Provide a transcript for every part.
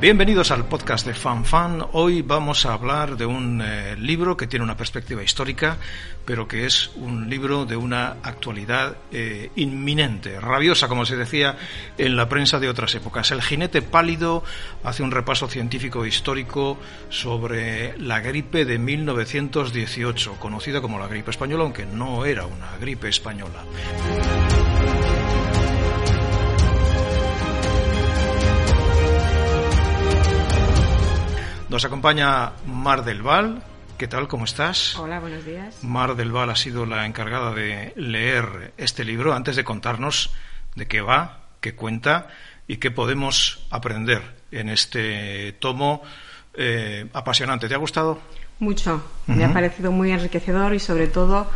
Bienvenidos al podcast de Fan Fan. Hoy vamos a hablar de un eh, libro que tiene una perspectiva histórica, pero que es un libro de una actualidad eh, inminente, rabiosa, como se decía en la prensa de otras épocas. El jinete pálido hace un repaso científico e histórico sobre la gripe de 1918, conocida como la gripe española, aunque no era una gripe española. Nos acompaña Mar del Val. ¿Qué tal? ¿Cómo estás? Hola, buenos días. Mar del Val ha sido la encargada de leer este libro antes de contarnos de qué va, qué cuenta y qué podemos aprender en este tomo eh, apasionante. ¿Te ha gustado? Mucho. Me ha parecido muy enriquecedor y sobre todo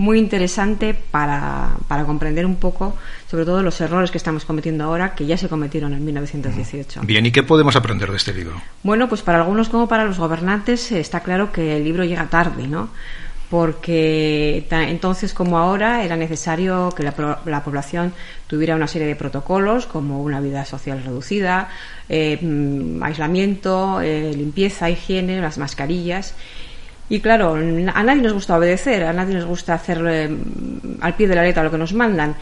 muy interesante para, para, comprender un poco, sobre todo los errores que estamos cometiendo ahora, que ya se cometieron en 1918. Bien, ¿y qué podemos aprender de este libro? Bueno, pues para algunos como para los gobernantes está claro que el libro llega tarde, ¿no? Porque entonces como ahora era necesario que la, la población tuviera una serie de protocolos como una vida social reducida, eh, mm, aislamiento, eh, limpieza, higiene, las mascarillas y claro, a nadie nos gusta obedecer, a nadie nos gusta hacer eh, al pie de la letra lo que nos mandan.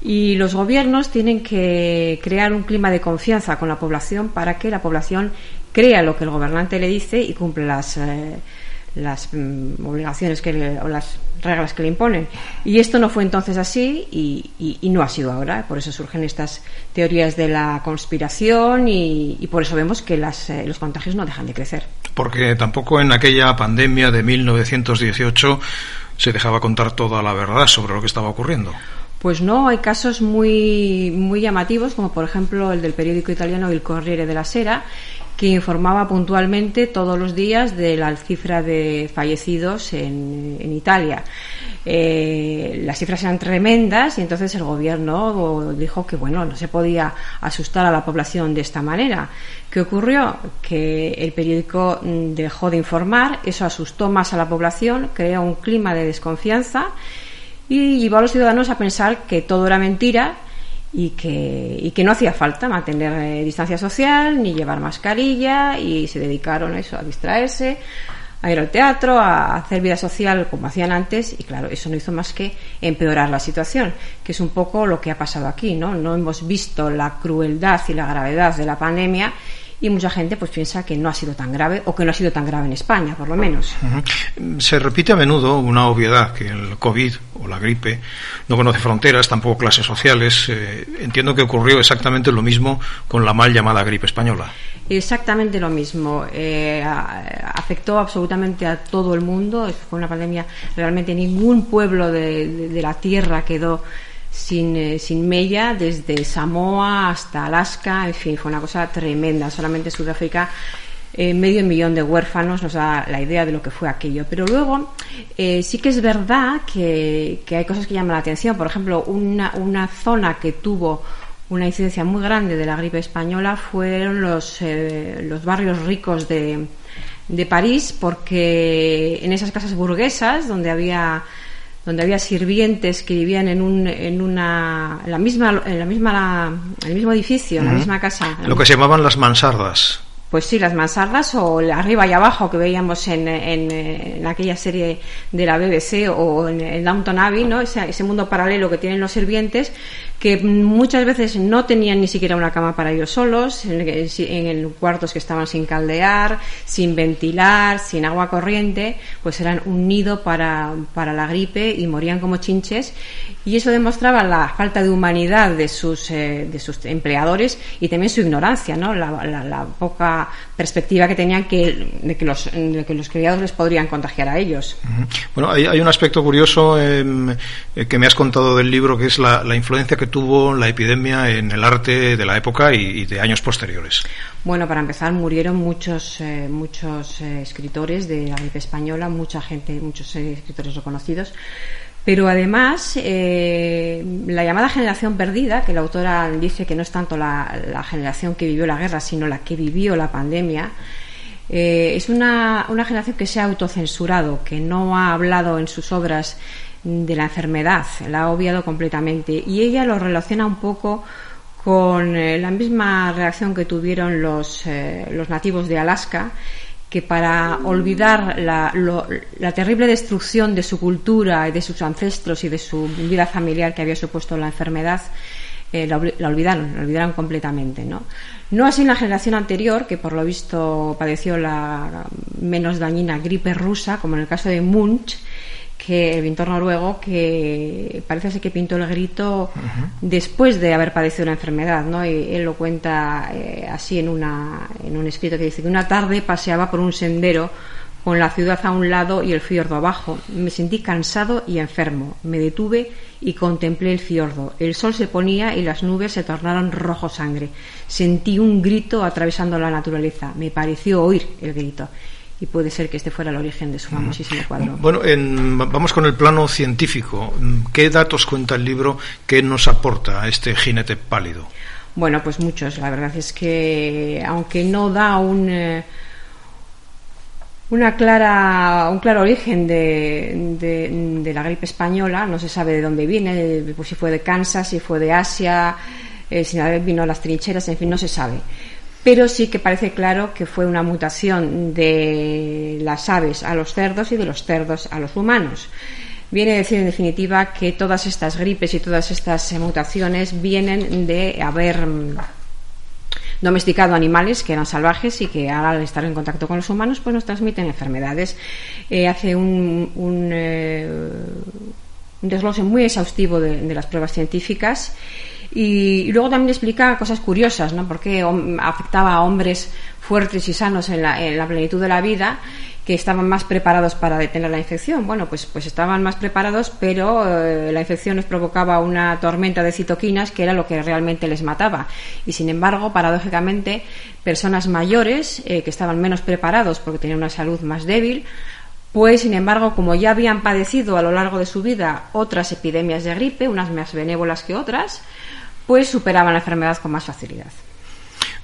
Y los gobiernos tienen que crear un clima de confianza con la población para que la población crea lo que el gobernante le dice y cumple las, eh, las mm, obligaciones que o las reglas que le imponen. Y esto no fue entonces así y, no ha sido ahora. Por eso surgen estas teorías de la conspiración y, por eso vemos que las, eh, los contagios no dejan de crecer. Porque tampoco en aquella pandemia de 1918 se dejaba contar toda la verdad sobre lo que estaba ocurriendo. Pues no, hay casos muy, muy llamativos, como por ejemplo el del periódico italiano Il Corriere della Sera, que informaba puntualmente todos los días de la cifra de fallecidos en, Italia. Eh, las cifras eran tremendas y entonces el gobierno dijo que bueno no se podía asustar a la población de esta manera. ¿Qué ocurrió? Que el periódico mm, dejó de informar, eso asustó más a la población, creó un clima de desconfianza y llevó a los ciudadanos a pensar que todo era mentira y que, y que no hacía falta mantener eh, distancia social ni llevar mascarilla y se dedicaron a eso, a distraerse, a ir al teatro, a hacer vida social como hacían antes y claro, eso no hizo más que empeorar la situación, que es un poco lo que ha pasado aquí, ¿no? No hemos visto la crueldad y la gravedad de la pandemia y mucha gente pues piensa que no ha sido tan grave o que no ha sido tan grave en España, por lo menos. Se repite a menudo una obviedad que el COVID o la gripe no conoce fronteras, tampoco clases sociales. Eh, entiendo que ocurrió exactamente lo mismo con la mal llamada gripe española. Exactamente lo mismo. Eh, afectó absolutamente a todo el mundo. Fue una pandemia realmente ningún pueblo de la tierra quedó sin, eh, sin mella desde Samoa hasta Alaska, en fin, fue una cosa tremenda. Solamente Sudáfrica eh, medio millón de huérfanos nos da la idea de lo que fue aquello. Pero luego eh, sí que es verdad que, que, hay cosas que llaman la atención. Por ejemplo, una, una zona que tuvo una incidencia muy grande de la gripe española fueron los, los barrios ricos de, de París, porque en esas casas burguesas donde había donde había sirvientes que vivían en un en una la misma en la misma el mismo edificio en la misma casa. Lo que se llamaban las mansardas pues sí, las mansardas o arriba y abajo que veíamos en, en, aquella serie de la BBC o en, el Downton Abbey, ¿no? Ese, ese, mundo paralelo que tienen los sirvientes que muchas veces no tenían ni siquiera una cama para ellos solos, en, en, cuartos que estaban sin caldear, sin ventilar, sin agua corriente, pues eran un nido para, para la gripe y morían como chinches. Y eso demostraba la falta de humanidad de sus, eh, de sus empleadores y también su ignorancia, ¿no? La, la, la poca la perspectiva que tenían que, de, que los, de que los criados les podrían contagiar a ellos. Bueno, hay, hay un aspecto curioso em, eh, que me has contado del libro, que es la, la, influencia que tuvo la epidemia en el arte de la época y, y de años posteriores. Bueno, para empezar, murieron muchos, eh, muchos eh, escritores de la gripe española, mucha gente, muchos escritores reconocidos. Pero además, eh, la llamada generación perdida, que la autora dice que no es tanto la, generación que vivió la guerra, sino la que vivió la pandemia, eh, es una, una generación que se ha autocensurado, que no ha hablado en sus obras de la enfermedad, la ha obviado completamente. Y ella lo relaciona un poco con eh, la misma reacción que tuvieron los, los nativos de Alaska, que para olvidar la, la, terrible destrucción de su cultura y de sus ancestros y de su vida familiar que había supuesto la enfermedad, eh, la, la, olvidaron, la olvidaron completamente. ¿no? no así en la generación anterior, que por lo visto padeció la menos dañina gripe rusa, como en el caso de Munch, que el pintor noruego que parece ser que pintó el grito uh -huh. después de haber padecido una enfermedad, ¿no? Y él lo cuenta eh, así en, una, en un escrito que dice que una tarde paseaba por un sendero con la ciudad a un lado y el fiordo abajo. Me sentí cansado y enfermo. Me detuve y contemplé el fiordo. El sol se ponía y las nubes se tornaron rojo sangre. Sentí un grito atravesando la naturaleza. Me pareció oír el grito y puede ser que este fuera el origen de su famosísimo cuadro. Bueno, en, vamos con el plano científico. ¿Qué datos cuenta el libro que nos aporta a este jinete pálido? Bueno, pues muchos. La verdad es que, aunque no da un. Eh, una clara, un claro origen de, de, de, la gripe española, no se sabe de dónde viene, pues si fue de Kansas, si fue de Asia, eh, si vino a las trincheras, en fin, no se sabe pero sí que parece claro que fue una mutación de las aves a los cerdos y de los cerdos a los humanos. Viene a decir, en definitiva, que todas estas gripes y todas estas mutaciones vienen de haber domesticado animales que eran salvajes y que al estar en contacto con los humanos pues nos transmiten enfermedades. Eh, hace eh, un, desglose muy exhaustivo de las pruebas científicas y, luego también explica cosas curiosas, ¿no? Porque afectaba a hombres fuertes y sanos en la, en la plenitud de la vida que estaban más preparados para detener la infección. Bueno, pues, pues estaban más preparados, pero eh, la infección les provocaba una tormenta de citoquinas que era lo que realmente les mataba. Y sin embargo, paradójicamente, personas mayores eh, que estaban menos preparados porque tenían una salud más débil, pues sin embargo, como ya habían padecido a lo largo de su vida otras epidemias de gripe, unas más benévolas que otras, pues superaban la enfermedad con más facilidad.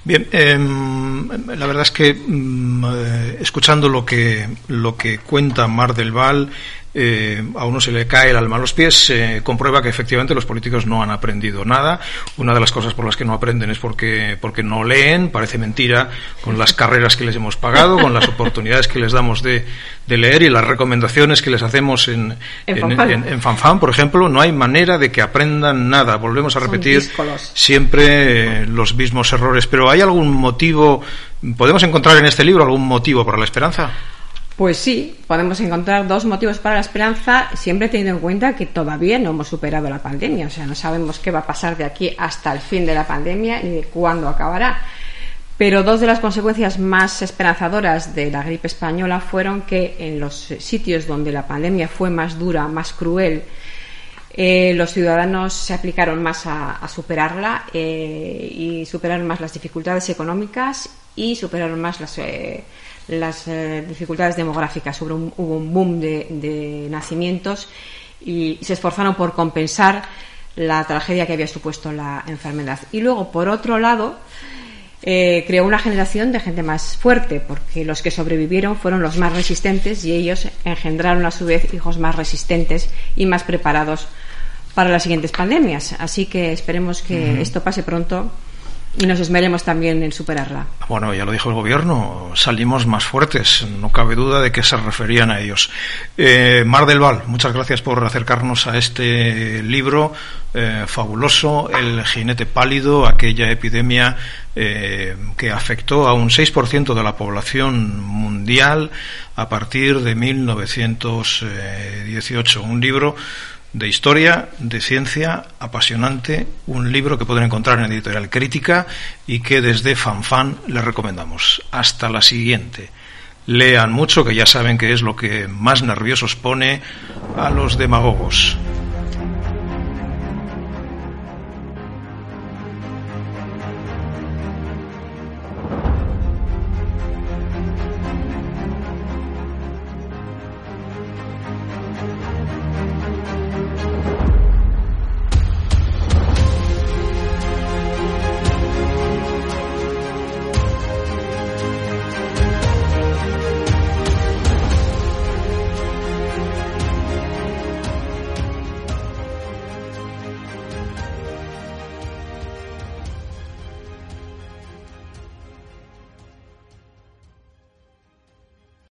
Bien, eh, la verdad es que eh, escuchando lo que lo que cuenta Mar del Val, eh, a uno se le cae el alma a los pies, se eh, comprueba que efectivamente los políticos no han aprendido nada. Una de las cosas por las que no aprenden es porque, porque no leen, parece mentira, con las carreras que les hemos pagado, con las oportunidades que les damos de, de leer y las recomendaciones que les hacemos en, en, en, Fanfan. en, en Fanfan, por ejemplo, no hay manera de que aprendan nada. Volvemos a repetir siempre eh, los mismos errores. Pero ¿hay algún motivo, podemos encontrar en este libro algún motivo para la esperanza? Pues sí, podemos encontrar dos motivos para la esperanza, siempre teniendo en cuenta que todavía no hemos superado la pandemia, o sea, no sabemos qué va a pasar de aquí hasta el fin de la pandemia ni de cuándo acabará. Pero dos de las consecuencias más esperanzadoras de la gripe española fueron que en los sitios donde la pandemia fue más dura, más cruel, eh, los ciudadanos se aplicaron más a, superarla eh, y superaron más las dificultades económicas y superaron más las. Eh, las eh, dificultades demográficas. Hubo un, hubo un boom de, de, nacimientos y se esforzaron por compensar la tragedia que había supuesto la enfermedad. Y luego, por otro lado, eh, creó una generación de gente más fuerte, porque los que sobrevivieron fueron los más resistentes y ellos engendraron a su vez hijos más resistentes y más preparados para las siguientes pandemias. Así que esperemos que uh -huh. esto pase pronto y nos esmeremos también en superarla. Bueno, ya lo dijo el gobierno, salimos más fuertes, no cabe duda de que se referían a ellos. Eh, Mar del Val, muchas gracias por acercarnos a este libro eh, fabuloso, El jinete pálido, aquella epidemia eh, que afectó a un 6% de la población mundial a partir de 1918. Un libro de historia, de ciencia, apasionante, un libro que pueden encontrar en Editorial Crítica y que desde FanFan les recomendamos. Hasta la siguiente. Lean mucho, que ya saben que es lo que más nerviosos pone a los demagogos.